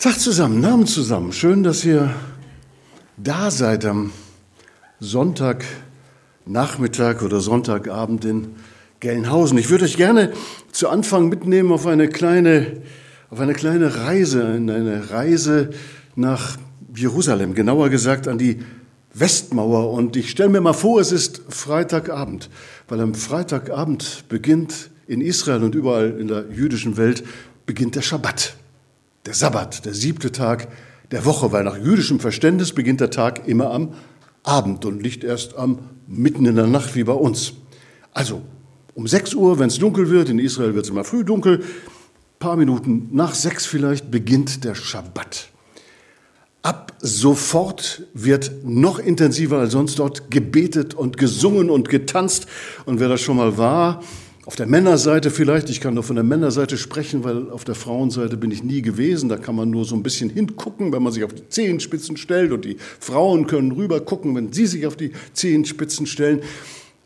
Tag zusammen, Namen zusammen. Schön, dass ihr da seid am Sonntagnachmittag oder Sonntagabend in Gelnhausen. Ich würde euch gerne zu Anfang mitnehmen auf eine kleine, auf eine kleine Reise, eine Reise nach Jerusalem, genauer gesagt an die Westmauer. Und ich stelle mir mal vor, es ist Freitagabend, weil am Freitagabend beginnt in Israel und überall in der jüdischen Welt beginnt der Schabbat der Sabbat, der siebte Tag der Woche, weil nach jüdischem Verständnis beginnt der Tag immer am Abend und nicht erst am mitten in der Nacht wie bei uns. Also um 6 Uhr, wenn es dunkel wird, in Israel wird es immer früh dunkel, paar Minuten nach sechs vielleicht beginnt der Schabbat. Ab sofort wird noch intensiver als sonst dort gebetet und gesungen und getanzt. Und wer das schon mal war, auf der Männerseite vielleicht, ich kann nur von der Männerseite sprechen, weil auf der Frauenseite bin ich nie gewesen. Da kann man nur so ein bisschen hingucken, wenn man sich auf die Zehenspitzen stellt und die Frauen können rüber gucken, wenn sie sich auf die Zehenspitzen stellen.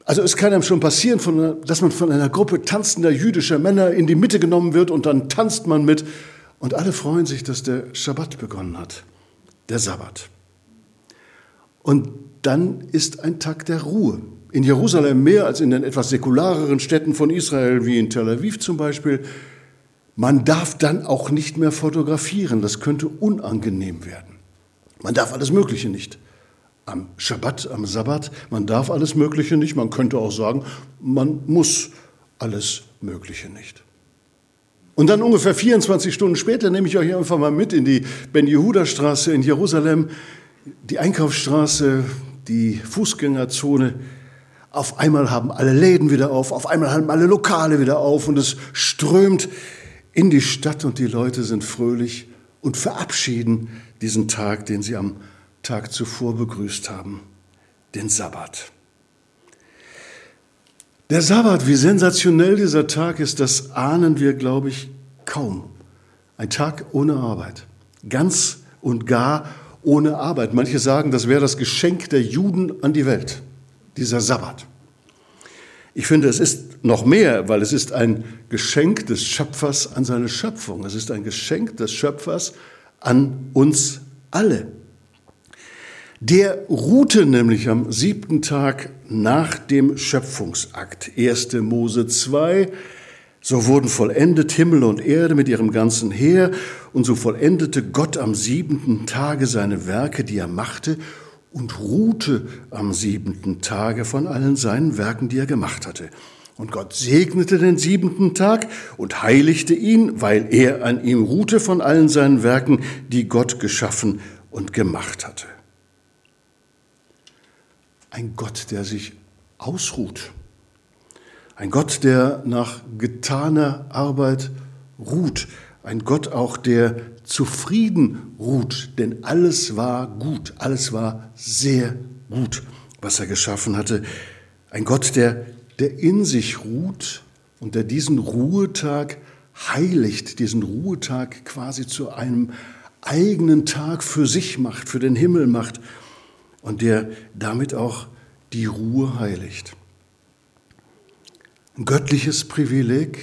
Also es kann einem schon passieren, dass man von einer Gruppe tanzender jüdischer Männer in die Mitte genommen wird und dann tanzt man mit und alle freuen sich, dass der Schabbat begonnen hat, der Sabbat. Und dann ist ein Tag der Ruhe in Jerusalem mehr als in den etwas säkulareren Städten von Israel, wie in Tel Aviv zum Beispiel. Man darf dann auch nicht mehr fotografieren, das könnte unangenehm werden. Man darf alles Mögliche nicht. Am Schabbat, am Sabbat, man darf alles Mögliche nicht. Man könnte auch sagen, man muss alles Mögliche nicht. Und dann ungefähr 24 Stunden später nehme ich euch einfach mal mit in die Ben-Yehuda-Straße in Jerusalem, die Einkaufsstraße, die Fußgängerzone. Auf einmal haben alle Läden wieder auf, auf einmal haben alle Lokale wieder auf und es strömt in die Stadt und die Leute sind fröhlich und verabschieden diesen Tag, den sie am Tag zuvor begrüßt haben, den Sabbat. Der Sabbat, wie sensationell dieser Tag ist, das ahnen wir, glaube ich, kaum. Ein Tag ohne Arbeit, ganz und gar ohne Arbeit. Manche sagen, das wäre das Geschenk der Juden an die Welt dieser Sabbat. Ich finde, es ist noch mehr, weil es ist ein Geschenk des Schöpfers an seine Schöpfung. Es ist ein Geschenk des Schöpfers an uns alle. Der ruhte nämlich am siebten Tag nach dem Schöpfungsakt. 1. Mose 2. So wurden vollendet Himmel und Erde mit ihrem ganzen Heer, und so vollendete Gott am siebenten Tage seine Werke, die er machte, und ruhte am siebenten Tage von allen seinen Werken, die er gemacht hatte. Und Gott segnete den siebenten Tag und heiligte ihn, weil er an ihm ruhte von allen seinen Werken, die Gott geschaffen und gemacht hatte. Ein Gott, der sich ausruht. Ein Gott, der nach getaner Arbeit ruht. Ein Gott auch, der zufrieden ruht, denn alles war gut, alles war sehr gut, was er geschaffen hatte. Ein Gott, der, der in sich ruht und der diesen Ruhetag heiligt, diesen Ruhetag quasi zu einem eigenen Tag für sich macht, für den Himmel macht und der damit auch die Ruhe heiligt. Ein göttliches Privileg,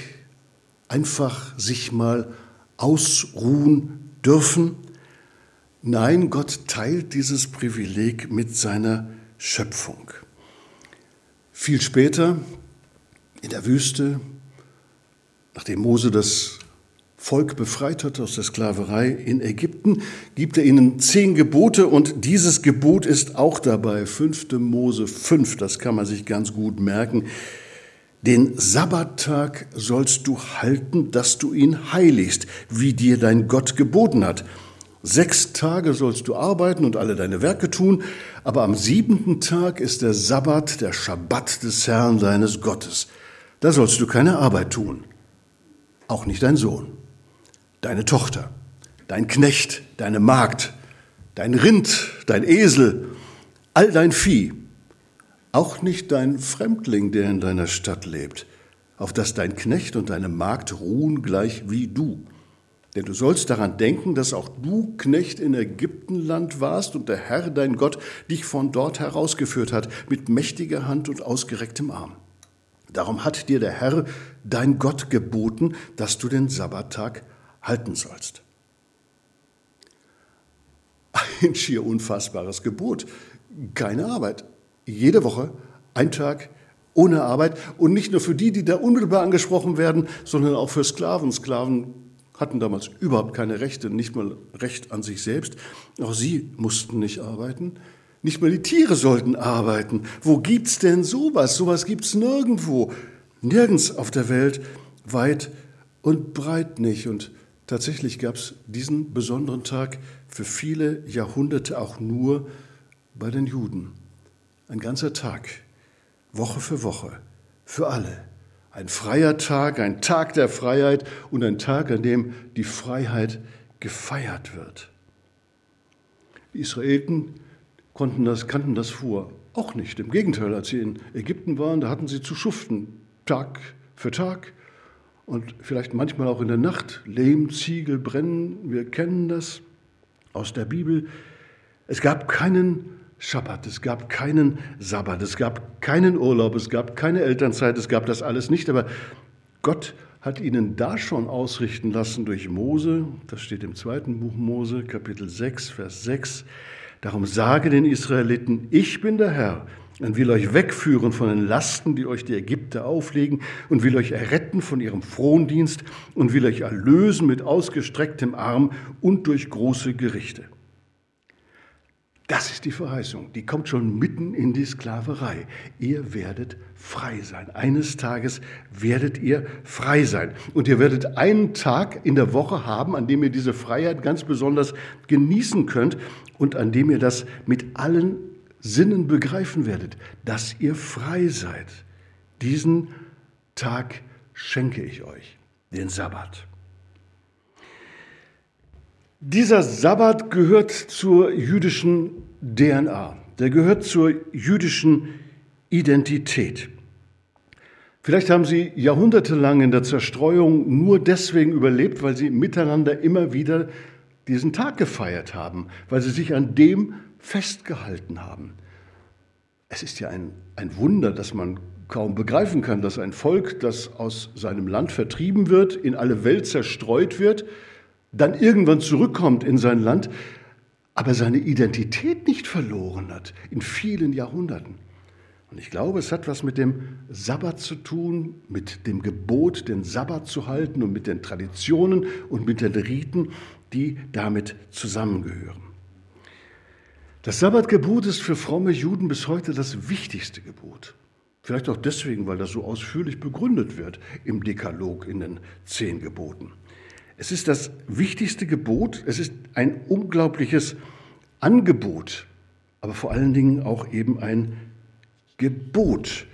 einfach sich mal ausruhen dürfen. Nein, Gott teilt dieses Privileg mit seiner Schöpfung. Viel später in der Wüste, nachdem Mose das Volk befreit hat aus der Sklaverei in Ägypten, gibt er ihnen zehn Gebote und dieses Gebot ist auch dabei, 5. Mose 5, das kann man sich ganz gut merken. Den Sabbattag sollst du halten, dass du ihn heiligst, wie dir dein Gott geboten hat. Sechs Tage sollst du arbeiten und alle deine Werke tun, aber am siebenten Tag ist der Sabbat, der Schabbat des Herrn deines Gottes. Da sollst du keine Arbeit tun. Auch nicht dein Sohn, deine Tochter, dein Knecht, deine Magd, dein Rind, dein Esel, all dein Vieh auch nicht dein Fremdling, der in deiner Stadt lebt, auf das dein Knecht und deine Magd ruhen gleich wie du. Denn du sollst daran denken, dass auch du Knecht in Ägyptenland warst und der Herr, dein Gott, dich von dort herausgeführt hat mit mächtiger Hand und ausgerecktem Arm. Darum hat dir der Herr, dein Gott, geboten, dass du den Sabbattag halten sollst. ein schier unfassbares Gebot. Keine Arbeit. Jede Woche, ein Tag ohne Arbeit. Und nicht nur für die, die da unmittelbar angesprochen werden, sondern auch für Sklaven. Sklaven hatten damals überhaupt keine Rechte, nicht mal Recht an sich selbst. Auch sie mussten nicht arbeiten. Nicht mal die Tiere sollten arbeiten. Wo gibt's denn sowas? Sowas gibt's nirgendwo. Nirgends auf der Welt, weit und breit nicht. Und tatsächlich gab's diesen besonderen Tag für viele Jahrhunderte auch nur bei den Juden. Ein ganzer Tag, Woche für Woche, für alle. Ein freier Tag, ein Tag der Freiheit und ein Tag, an dem die Freiheit gefeiert wird. Die Israeliten konnten das, kannten das vor auch nicht. Im Gegenteil, als sie in Ägypten waren, da hatten sie zu schuften, Tag für Tag und vielleicht manchmal auch in der Nacht. Lehm, Ziegel brennen, wir kennen das aus der Bibel. Es gab keinen Schabbat, es gab keinen Sabbat, es gab keinen Urlaub, es gab keine Elternzeit, es gab das alles nicht, aber Gott hat ihnen da schon ausrichten lassen durch Mose, das steht im zweiten Buch Mose, Kapitel 6, Vers 6, darum sage den Israeliten, ich bin der Herr und will euch wegführen von den Lasten, die euch die Ägypter auflegen und will euch erretten von ihrem Frondienst und will euch erlösen mit ausgestrecktem Arm und durch große Gerichte. Das ist die Verheißung. Die kommt schon mitten in die Sklaverei. Ihr werdet frei sein. Eines Tages werdet ihr frei sein. Und ihr werdet einen Tag in der Woche haben, an dem ihr diese Freiheit ganz besonders genießen könnt und an dem ihr das mit allen Sinnen begreifen werdet, dass ihr frei seid. Diesen Tag schenke ich euch, den Sabbat. Dieser Sabbat gehört zur jüdischen DNA, der gehört zur jüdischen Identität. Vielleicht haben sie jahrhundertelang in der Zerstreuung nur deswegen überlebt, weil sie miteinander immer wieder diesen Tag gefeiert haben, weil sie sich an dem festgehalten haben. Es ist ja ein, ein Wunder, dass man kaum begreifen kann, dass ein Volk, das aus seinem Land vertrieben wird, in alle Welt zerstreut wird, dann irgendwann zurückkommt in sein Land, aber seine Identität nicht verloren hat in vielen Jahrhunderten. Und ich glaube, es hat was mit dem Sabbat zu tun, mit dem Gebot, den Sabbat zu halten und mit den Traditionen und mit den Riten, die damit zusammengehören. Das Sabbatgebot ist für fromme Juden bis heute das wichtigste Gebot. Vielleicht auch deswegen, weil das so ausführlich begründet wird im Dekalog in den zehn Geboten. Es ist das wichtigste Gebot, es ist ein unglaubliches Angebot, aber vor allen Dingen auch eben ein Gebot.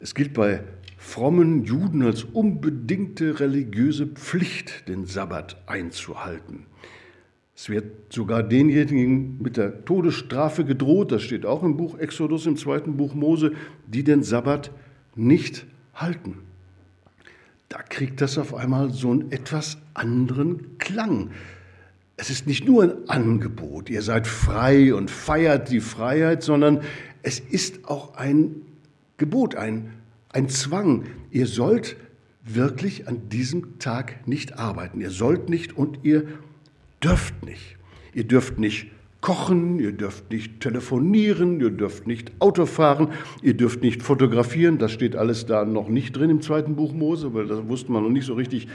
Es gilt bei frommen Juden als unbedingte religiöse Pflicht, den Sabbat einzuhalten. Es wird sogar denjenigen mit der Todesstrafe gedroht, das steht auch im Buch Exodus, im zweiten Buch Mose, die den Sabbat nicht halten da kriegt das auf einmal so einen etwas anderen Klang. Es ist nicht nur ein Angebot, ihr seid frei und feiert die Freiheit, sondern es ist auch ein Gebot, ein, ein Zwang. Ihr sollt wirklich an diesem Tag nicht arbeiten. Ihr sollt nicht und ihr dürft nicht. Ihr dürft nicht kochen, ihr dürft nicht telefonieren, ihr dürft nicht Auto fahren, ihr dürft nicht fotografieren. Das steht alles da noch nicht drin im zweiten Buch Mose, weil da wusste man noch nicht so richtig,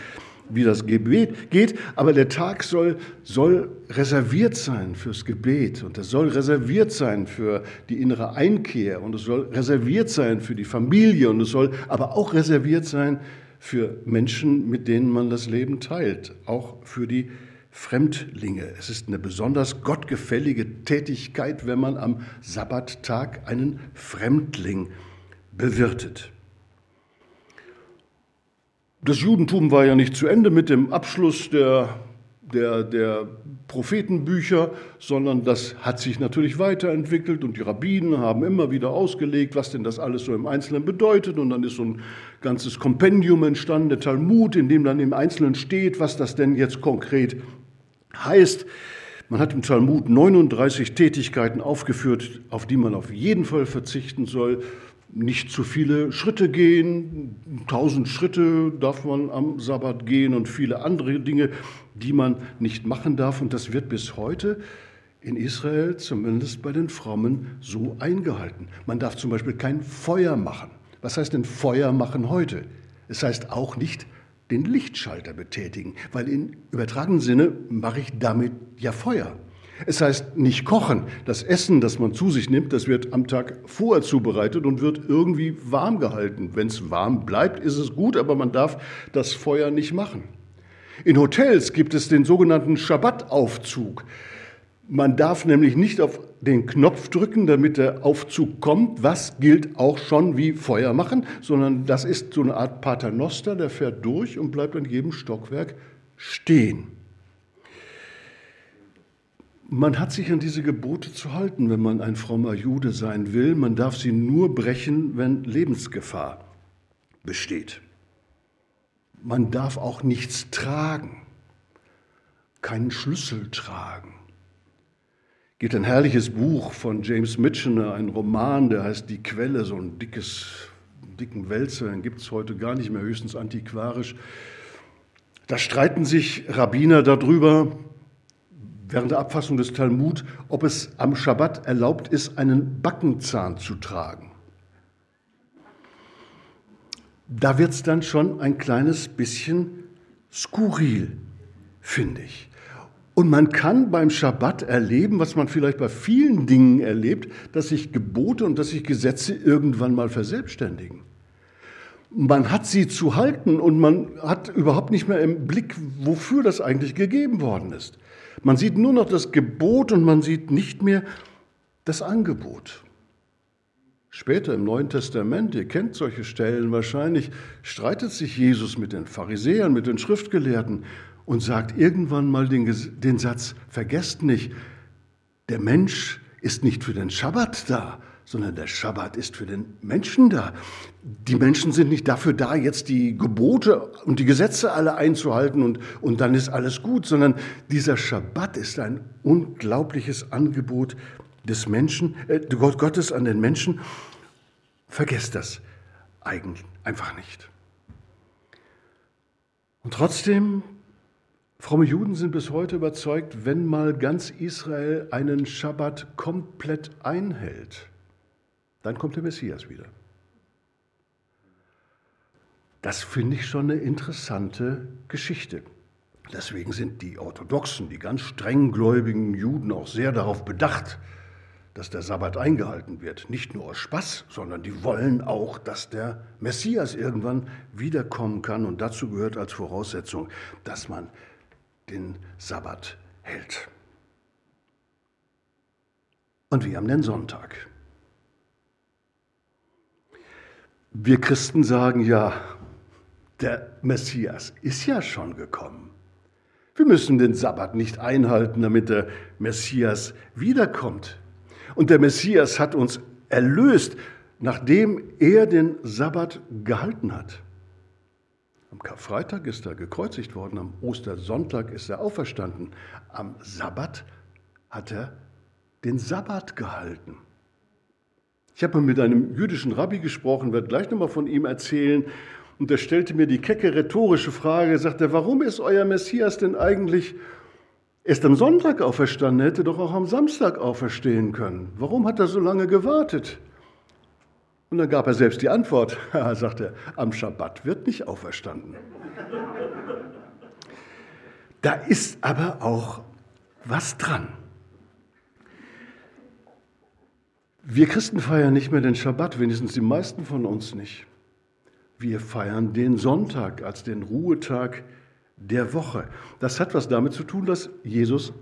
wie das Gebet geht. Aber der Tag soll, soll reserviert sein fürs Gebet und es soll reserviert sein für die innere Einkehr und es soll reserviert sein für die Familie und es soll aber auch reserviert sein für Menschen, mit denen man das Leben teilt, auch für die Fremdlinge. Es ist eine besonders gottgefällige Tätigkeit, wenn man am Sabbattag einen Fremdling bewirtet. Das Judentum war ja nicht zu Ende mit dem Abschluss der, der, der Prophetenbücher, sondern das hat sich natürlich weiterentwickelt und die Rabbinen haben immer wieder ausgelegt, was denn das alles so im Einzelnen bedeutet. Und dann ist so ein ganzes Kompendium entstanden, der Talmud, in dem dann im Einzelnen steht, was das denn jetzt konkret Heißt, man hat im Talmud 39 Tätigkeiten aufgeführt, auf die man auf jeden Fall verzichten soll. Nicht zu viele Schritte gehen, tausend Schritte darf man am Sabbat gehen und viele andere Dinge, die man nicht machen darf. Und das wird bis heute in Israel, zumindest bei den Frommen, so eingehalten. Man darf zum Beispiel kein Feuer machen. Was heißt denn Feuer machen heute? Es heißt auch nicht den Lichtschalter betätigen, weil in übertragenen Sinne mache ich damit ja Feuer. Es heißt nicht kochen. Das Essen, das man zu sich nimmt, das wird am Tag vorher zubereitet und wird irgendwie warm gehalten. Wenn es warm bleibt, ist es gut, aber man darf das Feuer nicht machen. In Hotels gibt es den sogenannten Schabbataufzug. Man darf nämlich nicht auf den Knopf drücken, damit der Aufzug kommt. Was gilt auch schon wie Feuer machen, sondern das ist so eine Art Paternoster, der fährt durch und bleibt an jedem Stockwerk stehen. Man hat sich an diese Gebote zu halten, wenn man ein frommer Jude sein will. Man darf sie nur brechen, wenn Lebensgefahr besteht. Man darf auch nichts tragen, keinen Schlüssel tragen gibt ein herrliches Buch von James Michener, ein Roman, der heißt Die Quelle, so ein dickes, dicken Wälzer, den gibt es heute gar nicht mehr, höchstens antiquarisch. Da streiten sich Rabbiner darüber, während der Abfassung des Talmud, ob es am Schabbat erlaubt ist, einen Backenzahn zu tragen. Da wird es dann schon ein kleines bisschen skurril, finde ich. Und man kann beim Schabbat erleben, was man vielleicht bei vielen Dingen erlebt, dass sich Gebote und dass sich Gesetze irgendwann mal verselbstständigen. Man hat sie zu halten und man hat überhaupt nicht mehr im Blick, wofür das eigentlich gegeben worden ist. Man sieht nur noch das Gebot und man sieht nicht mehr das Angebot. Später im Neuen Testament, ihr kennt solche Stellen wahrscheinlich, streitet sich Jesus mit den Pharisäern, mit den Schriftgelehrten und sagt irgendwann mal den, den Satz, vergesst nicht, der Mensch ist nicht für den Schabbat da, sondern der Schabbat ist für den Menschen da. Die Menschen sind nicht dafür da, jetzt die Gebote und die Gesetze alle einzuhalten und, und dann ist alles gut, sondern dieser Schabbat ist ein unglaubliches Angebot des Menschen, äh, Gottes an den Menschen. Vergesst das eigentlich einfach nicht. Und trotzdem Fromme Juden sind bis heute überzeugt, wenn mal ganz Israel einen Schabbat komplett einhält, dann kommt der Messias wieder. Das finde ich schon eine interessante Geschichte. Deswegen sind die Orthodoxen, die ganz strenggläubigen Juden auch sehr darauf bedacht, dass der Sabbat eingehalten wird. Nicht nur aus Spaß, sondern die wollen auch, dass der Messias irgendwann wiederkommen kann. Und dazu gehört als Voraussetzung, dass man den Sabbat hält. Und wir haben den Sonntag. Wir Christen sagen ja, der Messias ist ja schon gekommen. Wir müssen den Sabbat nicht einhalten, damit der Messias wiederkommt. Und der Messias hat uns erlöst, nachdem er den Sabbat gehalten hat. Am Karfreitag ist er gekreuzigt worden, am Ostersonntag ist er auferstanden, am Sabbat hat er den Sabbat gehalten. Ich habe mit einem jüdischen Rabbi gesprochen, werde gleich nochmal von ihm erzählen. Und er stellte mir die kecke rhetorische Frage, sagte, warum ist euer Messias denn eigentlich erst am Sonntag auferstanden, hätte doch auch am Samstag auferstehen können. Warum hat er so lange gewartet? Und dann gab er selbst die Antwort. Er sagte, am Schabbat wird nicht auferstanden. Da ist aber auch was dran. Wir Christen feiern nicht mehr den Schabbat, wenigstens die meisten von uns nicht. Wir feiern den Sonntag als den Ruhetag der Woche. Das hat was damit zu tun, dass Jesus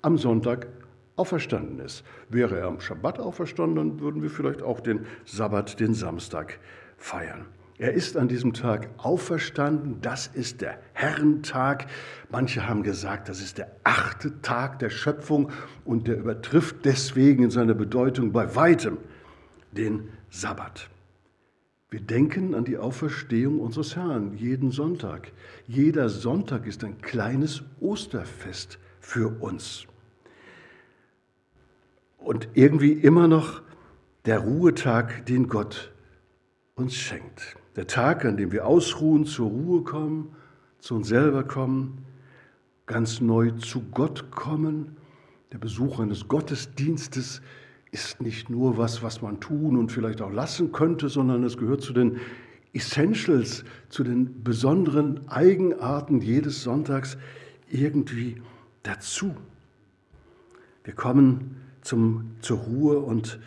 am Sonntag auferstanden ist. Wäre er am Schabbat auferstanden, dann würden wir vielleicht auch den Sabbat, den Samstag feiern. Er ist an diesem Tag auferstanden. Das ist der Herrentag. Manche haben gesagt, das ist der achte Tag der Schöpfung und der übertrifft deswegen in seiner Bedeutung bei weitem den Sabbat. Wir denken an die Auferstehung unseres Herrn jeden Sonntag. Jeder Sonntag ist ein kleines Osterfest für uns und irgendwie immer noch der Ruhetag, den Gott uns schenkt. Der Tag, an dem wir ausruhen, zur Ruhe kommen, zu uns selber kommen, ganz neu zu Gott kommen, Der Besuch eines Gottesdienstes ist nicht nur was, was man tun und vielleicht auch lassen könnte, sondern es gehört zu den Essentials, zu den besonderen Eigenarten jedes Sonntags irgendwie dazu. Wir kommen zum, zur Ruhe und,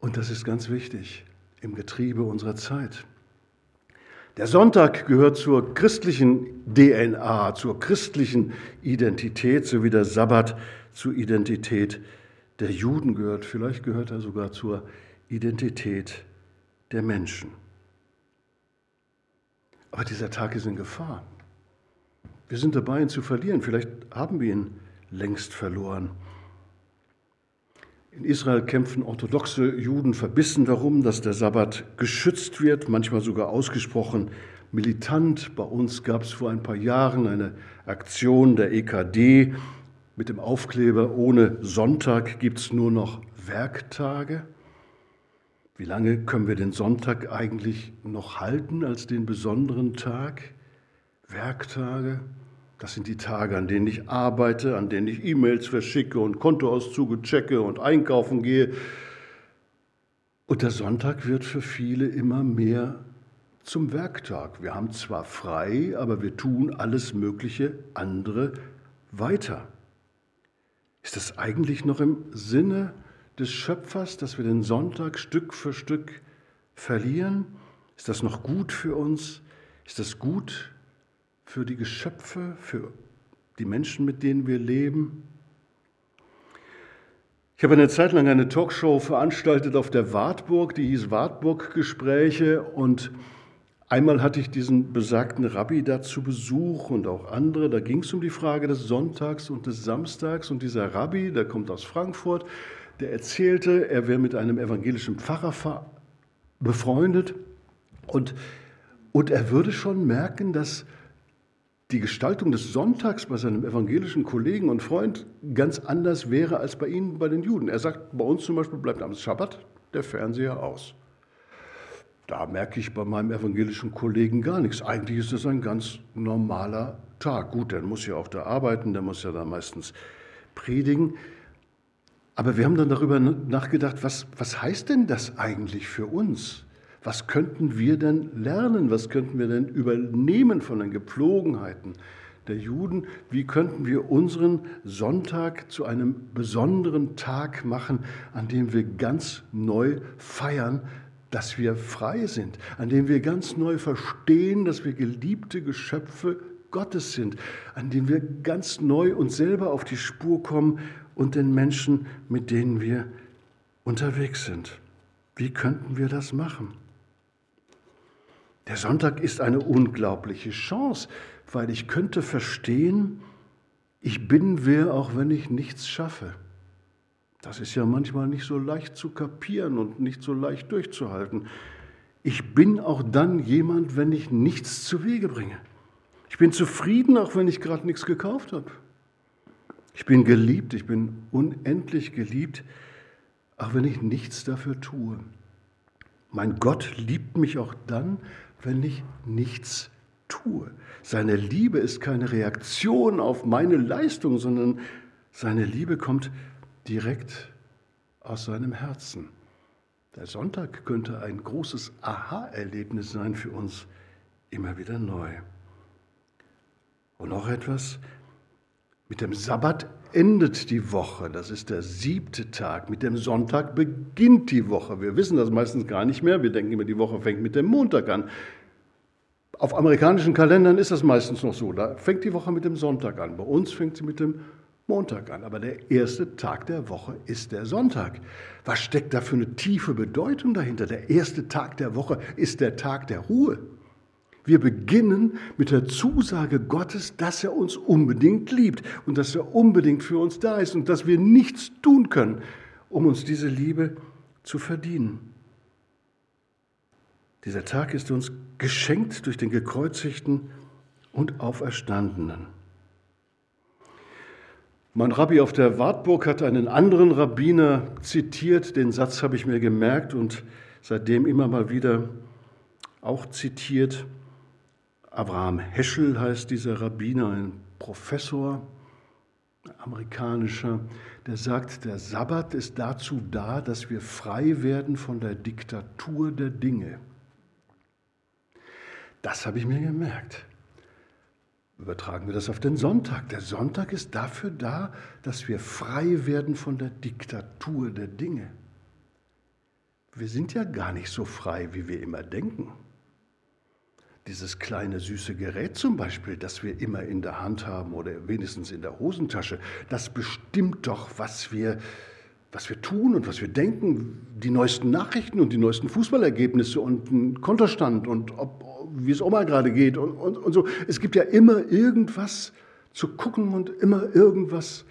und das ist ganz wichtig im Getriebe unserer Zeit. Der Sonntag gehört zur christlichen DNA, zur christlichen Identität, so wie der Sabbat zur Identität der Juden gehört. Vielleicht gehört er sogar zur Identität der Menschen. Aber dieser Tag ist in Gefahr. Wir sind dabei, ihn zu verlieren. Vielleicht haben wir ihn längst verloren. In Israel kämpfen orthodoxe Juden verbissen darum, dass der Sabbat geschützt wird, manchmal sogar ausgesprochen militant. Bei uns gab es vor ein paar Jahren eine Aktion der EKD mit dem Aufkleber, ohne Sonntag gibt es nur noch Werktage. Wie lange können wir den Sonntag eigentlich noch halten als den besonderen Tag? Werktage? Das sind die Tage, an denen ich arbeite, an denen ich E-Mails verschicke und Kontoauszüge checke und einkaufen gehe. Und der Sonntag wird für viele immer mehr zum Werktag. Wir haben zwar frei, aber wir tun alles Mögliche andere weiter. Ist das eigentlich noch im Sinne des Schöpfers, dass wir den Sonntag Stück für Stück verlieren? Ist das noch gut für uns? Ist das gut für die Geschöpfe, für die Menschen, mit denen wir leben. Ich habe eine Zeit lang eine Talkshow veranstaltet auf der Wartburg, die hieß Wartburg-Gespräche und einmal hatte ich diesen besagten Rabbi da zu Besuch und auch andere. Da ging es um die Frage des Sonntags und des Samstags und dieser Rabbi, der kommt aus Frankfurt, der erzählte, er wäre mit einem evangelischen Pfarrer befreundet und, und er würde schon merken, dass die Gestaltung des Sonntags bei seinem evangelischen Kollegen und Freund ganz anders wäre als bei Ihnen, bei den Juden. Er sagt, bei uns zum Beispiel bleibt am Schabbat der Fernseher aus. Da merke ich bei meinem evangelischen Kollegen gar nichts. Eigentlich ist das ein ganz normaler Tag. Gut, der muss ja auch da arbeiten, der muss ja da meistens predigen. Aber wir haben dann darüber nachgedacht, was, was heißt denn das eigentlich für uns? Was könnten wir denn lernen? Was könnten wir denn übernehmen von den Gepflogenheiten der Juden? Wie könnten wir unseren Sonntag zu einem besonderen Tag machen, an dem wir ganz neu feiern, dass wir frei sind, an dem wir ganz neu verstehen, dass wir geliebte Geschöpfe Gottes sind, an dem wir ganz neu uns selber auf die Spur kommen und den Menschen, mit denen wir unterwegs sind. Wie könnten wir das machen? Der Sonntag ist eine unglaubliche Chance, weil ich könnte verstehen, ich bin wer, auch wenn ich nichts schaffe. Das ist ja manchmal nicht so leicht zu kapieren und nicht so leicht durchzuhalten. Ich bin auch dann jemand, wenn ich nichts zu Wege bringe. Ich bin zufrieden, auch wenn ich gerade nichts gekauft habe. Ich bin geliebt, ich bin unendlich geliebt, auch wenn ich nichts dafür tue. Mein Gott liebt mich auch dann, wenn ich nichts tue. Seine Liebe ist keine Reaktion auf meine Leistung, sondern seine Liebe kommt direkt aus seinem Herzen. Der Sonntag könnte ein großes Aha-Erlebnis sein für uns, immer wieder neu. Und noch etwas, mit dem Sabbat endet die Woche, das ist der siebte Tag. Mit dem Sonntag beginnt die Woche. Wir wissen das meistens gar nicht mehr. Wir denken immer, die Woche fängt mit dem Montag an. Auf amerikanischen Kalendern ist das meistens noch so. Da fängt die Woche mit dem Sonntag an. Bei uns fängt sie mit dem Montag an. Aber der erste Tag der Woche ist der Sonntag. Was steckt da für eine tiefe Bedeutung dahinter? Der erste Tag der Woche ist der Tag der Ruhe. Wir beginnen mit der Zusage Gottes, dass er uns unbedingt liebt und dass er unbedingt für uns da ist und dass wir nichts tun können, um uns diese Liebe zu verdienen. Dieser Tag ist uns geschenkt durch den gekreuzigten und auferstandenen. Mein Rabbi auf der Wartburg hat einen anderen Rabbiner zitiert, den Satz habe ich mir gemerkt und seitdem immer mal wieder auch zitiert. Abraham Heschel heißt dieser Rabbiner, ein Professor. amerikanischer, der sagt, der Sabbat ist dazu da, dass wir frei werden von der Diktatur der Dinge. Das habe ich mir gemerkt. Übertragen wir das auf den Sonntag. Der Sonntag ist dafür da, dass wir frei werden von der Diktatur der Dinge. Wir sind ja gar nicht so frei, wie wir immer denken. Dieses kleine süße Gerät zum Beispiel, das wir immer in der Hand haben oder wenigstens in der Hosentasche, das bestimmt doch, was wir, was wir tun und was wir denken. Die neuesten Nachrichten und die neuesten Fußballergebnisse und ein Kontostand und ob, wie es Oma gerade geht und, und, und so. Es gibt ja immer irgendwas zu gucken und immer irgendwas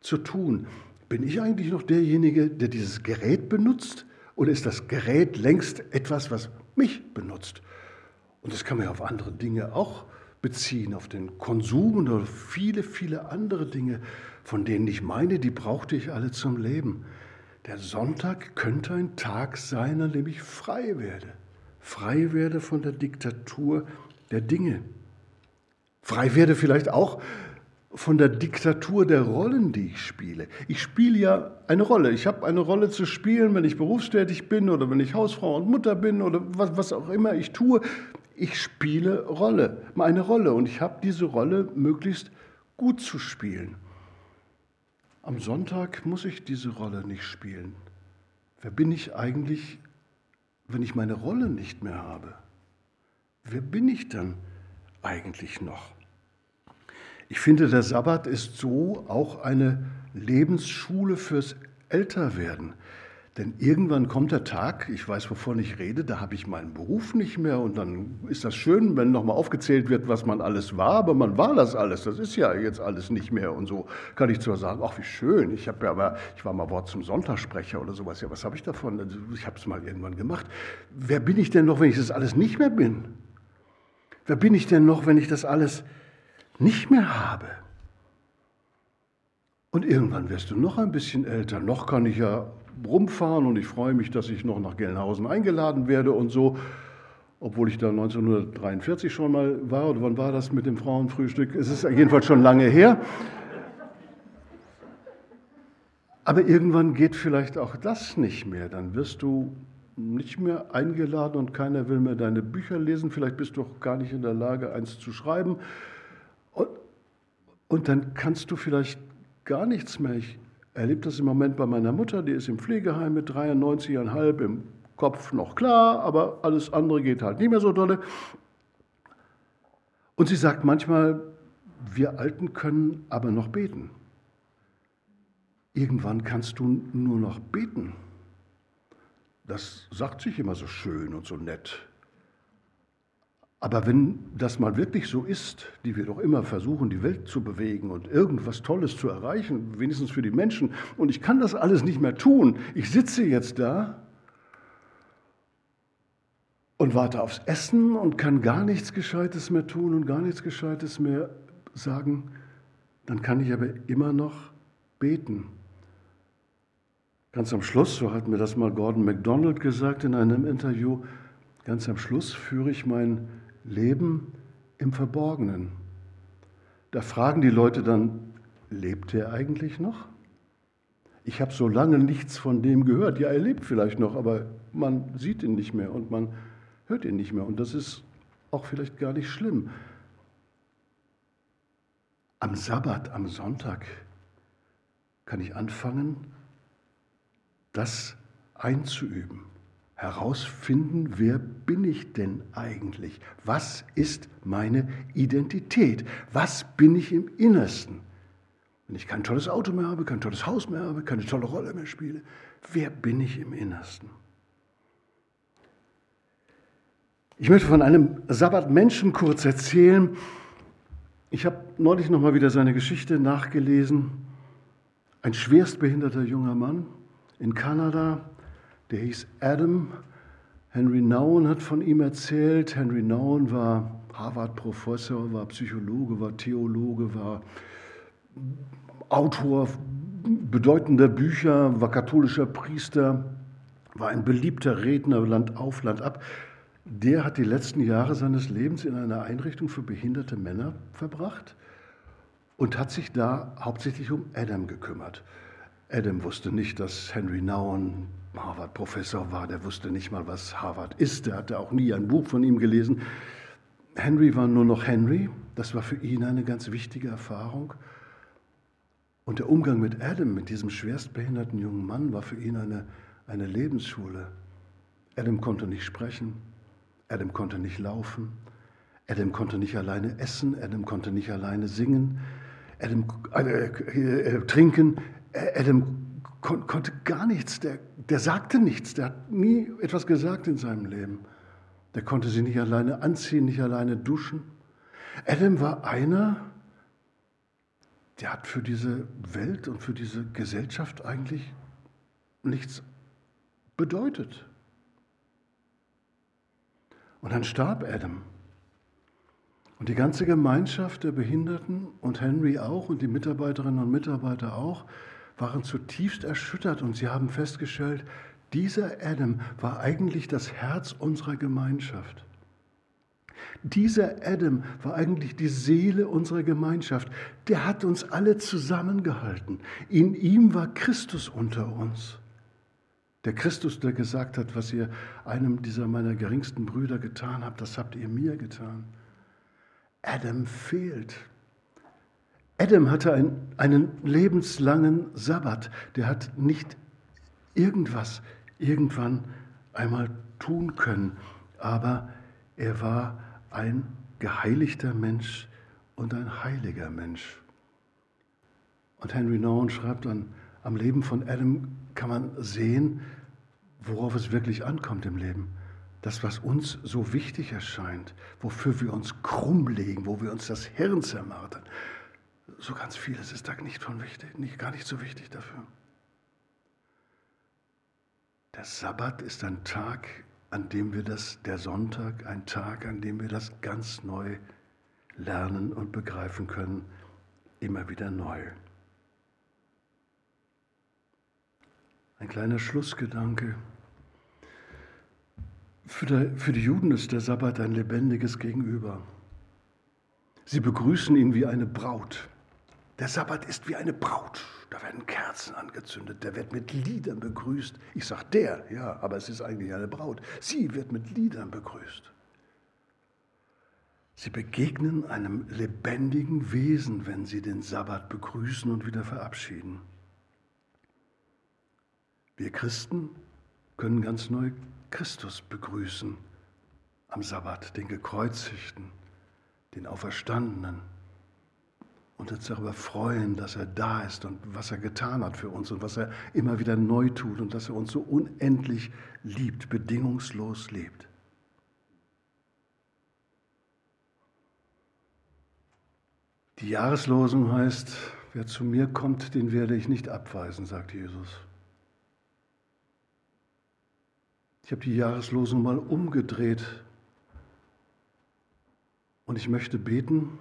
zu tun. Bin ich eigentlich noch derjenige, der dieses Gerät benutzt? Oder ist das Gerät längst etwas, was mich benutzt? Und das kann man ja auf andere Dinge auch beziehen, auf den Konsum und viele, viele andere Dinge, von denen ich meine, die brauchte ich alle zum Leben. Der Sonntag könnte ein Tag sein, an dem ich frei werde. Frei werde von der Diktatur der Dinge. Frei werde vielleicht auch von der Diktatur der Rollen, die ich spiele. Ich spiele ja eine Rolle. Ich habe eine Rolle zu spielen, wenn ich berufstätig bin oder wenn ich Hausfrau und Mutter bin oder was, was auch immer ich tue ich spiele Rolle, meine Rolle und ich habe diese Rolle möglichst gut zu spielen. Am Sonntag muss ich diese Rolle nicht spielen. Wer bin ich eigentlich, wenn ich meine Rolle nicht mehr habe? Wer bin ich dann eigentlich noch? Ich finde, der Sabbat ist so auch eine Lebensschule fürs Älterwerden. Denn irgendwann kommt der Tag, ich weiß, wovon ich rede, da habe ich meinen Beruf nicht mehr und dann ist das schön, wenn nochmal aufgezählt wird, was man alles war, aber man war das alles, das ist ja jetzt alles nicht mehr und so kann ich zwar sagen, ach wie schön, ich habe ja aber, ich war mal Wort zum Sonntagssprecher oder sowas, ja was habe ich davon, also, ich habe es mal irgendwann gemacht. Wer bin ich denn noch, wenn ich das alles nicht mehr bin? Wer bin ich denn noch, wenn ich das alles nicht mehr habe? Und irgendwann wirst du noch ein bisschen älter. Noch kann ich ja rumfahren und ich freue mich, dass ich noch nach Gelnhausen eingeladen werde und so. Obwohl ich da 1943 schon mal war, oder wann war das mit dem Frauenfrühstück? Es ist jedenfalls schon lange her. Aber irgendwann geht vielleicht auch das nicht mehr. Dann wirst du nicht mehr eingeladen und keiner will mehr deine Bücher lesen. Vielleicht bist du auch gar nicht in der Lage, eins zu schreiben. Und, und dann kannst du vielleicht gar nichts mehr. Ich erlebe das im Moment bei meiner Mutter, die ist im Pflegeheim mit 93,5, im Kopf noch klar, aber alles andere geht halt nicht mehr so dolle. Und sie sagt manchmal, wir Alten können aber noch beten. Irgendwann kannst du nur noch beten. Das sagt sich immer so schön und so nett. Aber wenn das mal wirklich so ist, die wir doch immer versuchen, die Welt zu bewegen und irgendwas Tolles zu erreichen, wenigstens für die Menschen, und ich kann das alles nicht mehr tun, ich sitze jetzt da und warte aufs Essen und kann gar nichts Gescheites mehr tun und gar nichts Gescheites mehr sagen, dann kann ich aber immer noch beten. Ganz am Schluss, so hat mir das mal Gordon MacDonald gesagt in einem Interview, ganz am Schluss führe ich mein Leben im Verborgenen. Da fragen die Leute dann, lebt er eigentlich noch? Ich habe so lange nichts von dem gehört. Ja, er lebt vielleicht noch, aber man sieht ihn nicht mehr und man hört ihn nicht mehr. Und das ist auch vielleicht gar nicht schlimm. Am Sabbat, am Sonntag kann ich anfangen, das einzuüben herausfinden, wer bin ich denn eigentlich? Was ist meine Identität? Was bin ich im Innersten? Wenn ich kein tolles Auto mehr habe, kein tolles Haus mehr habe, keine tolle Rolle mehr spiele, wer bin ich im Innersten? Ich möchte von einem Sabbatmenschen kurz erzählen. Ich habe neulich noch mal wieder seine Geschichte nachgelesen. Ein schwerstbehinderter junger Mann in Kanada, der hieß Adam. Henry Nouwen hat von ihm erzählt. Henry Nouwen war Harvard-Professor, war Psychologe, war Theologe, war Autor bedeutender Bücher, war katholischer Priester, war ein beliebter Redner Land auf, Land ab. Der hat die letzten Jahre seines Lebens in einer Einrichtung für behinderte Männer verbracht und hat sich da hauptsächlich um Adam gekümmert. Adam wusste nicht, dass Henry Nouwen Harvard-Professor war, der wusste nicht mal, was Harvard ist, der hatte auch nie ein Buch von ihm gelesen. Henry war nur noch Henry, das war für ihn eine ganz wichtige Erfahrung. Und der Umgang mit Adam, mit diesem schwerstbehinderten jungen Mann, war für ihn eine, eine Lebensschule. Adam konnte nicht sprechen, Adam konnte nicht laufen, Adam konnte nicht alleine essen, Adam konnte nicht alleine singen, Adam äh, äh, trinken, Adam kon konnte gar nichts, der, der sagte nichts, der hat nie etwas gesagt in seinem Leben. Der konnte sich nicht alleine anziehen, nicht alleine duschen. Adam war einer, der hat für diese Welt und für diese Gesellschaft eigentlich nichts bedeutet. Und dann starb Adam. Und die ganze Gemeinschaft der Behinderten und Henry auch und die Mitarbeiterinnen und Mitarbeiter auch waren zutiefst erschüttert und sie haben festgestellt, dieser Adam war eigentlich das Herz unserer Gemeinschaft. Dieser Adam war eigentlich die Seele unserer Gemeinschaft. Der hat uns alle zusammengehalten. In ihm war Christus unter uns. Der Christus, der gesagt hat, was ihr einem dieser meiner geringsten Brüder getan habt, das habt ihr mir getan. Adam fehlt. Adam hatte ein, einen lebenslangen Sabbat. Der hat nicht irgendwas irgendwann einmal tun können, aber er war ein geheiligter Mensch und ein heiliger Mensch. Und Henry Nouwen schreibt dann, am Leben von Adam kann man sehen, worauf es wirklich ankommt im Leben. Das, was uns so wichtig erscheint, wofür wir uns krumm legen, wo wir uns das Hirn zermartern, so ganz vieles ist da nicht von wichtig, nicht, gar nicht so wichtig dafür. Der Sabbat ist ein Tag, an dem wir das, der Sonntag, ein Tag, an dem wir das ganz neu lernen und begreifen können, immer wieder neu. Ein kleiner Schlussgedanke. Für die, für die Juden ist der Sabbat ein lebendiges Gegenüber. Sie begrüßen ihn wie eine Braut. Der Sabbat ist wie eine Braut. Da werden Kerzen angezündet, der wird mit Liedern begrüßt. Ich sage der, ja, aber es ist eigentlich eine Braut. Sie wird mit Liedern begrüßt. Sie begegnen einem lebendigen Wesen, wenn sie den Sabbat begrüßen und wieder verabschieden. Wir Christen können ganz neu Christus begrüßen am Sabbat, den Gekreuzigten, den Auferstandenen und uns darüber freuen, dass er da ist und was er getan hat für uns und was er immer wieder neu tut und dass er uns so unendlich liebt, bedingungslos liebt. Die Jahreslosung heißt, wer zu mir kommt, den werde ich nicht abweisen, sagt Jesus. Ich habe die Jahreslosung mal umgedreht und ich möchte beten,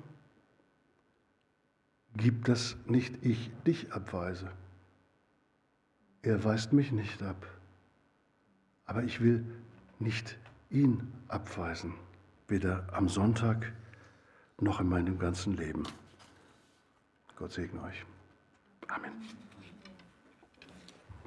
Gib, dass nicht ich dich abweise. Er weist mich nicht ab. Aber ich will nicht ihn abweisen, weder am Sonntag noch in meinem ganzen Leben. Gott segne euch. Amen.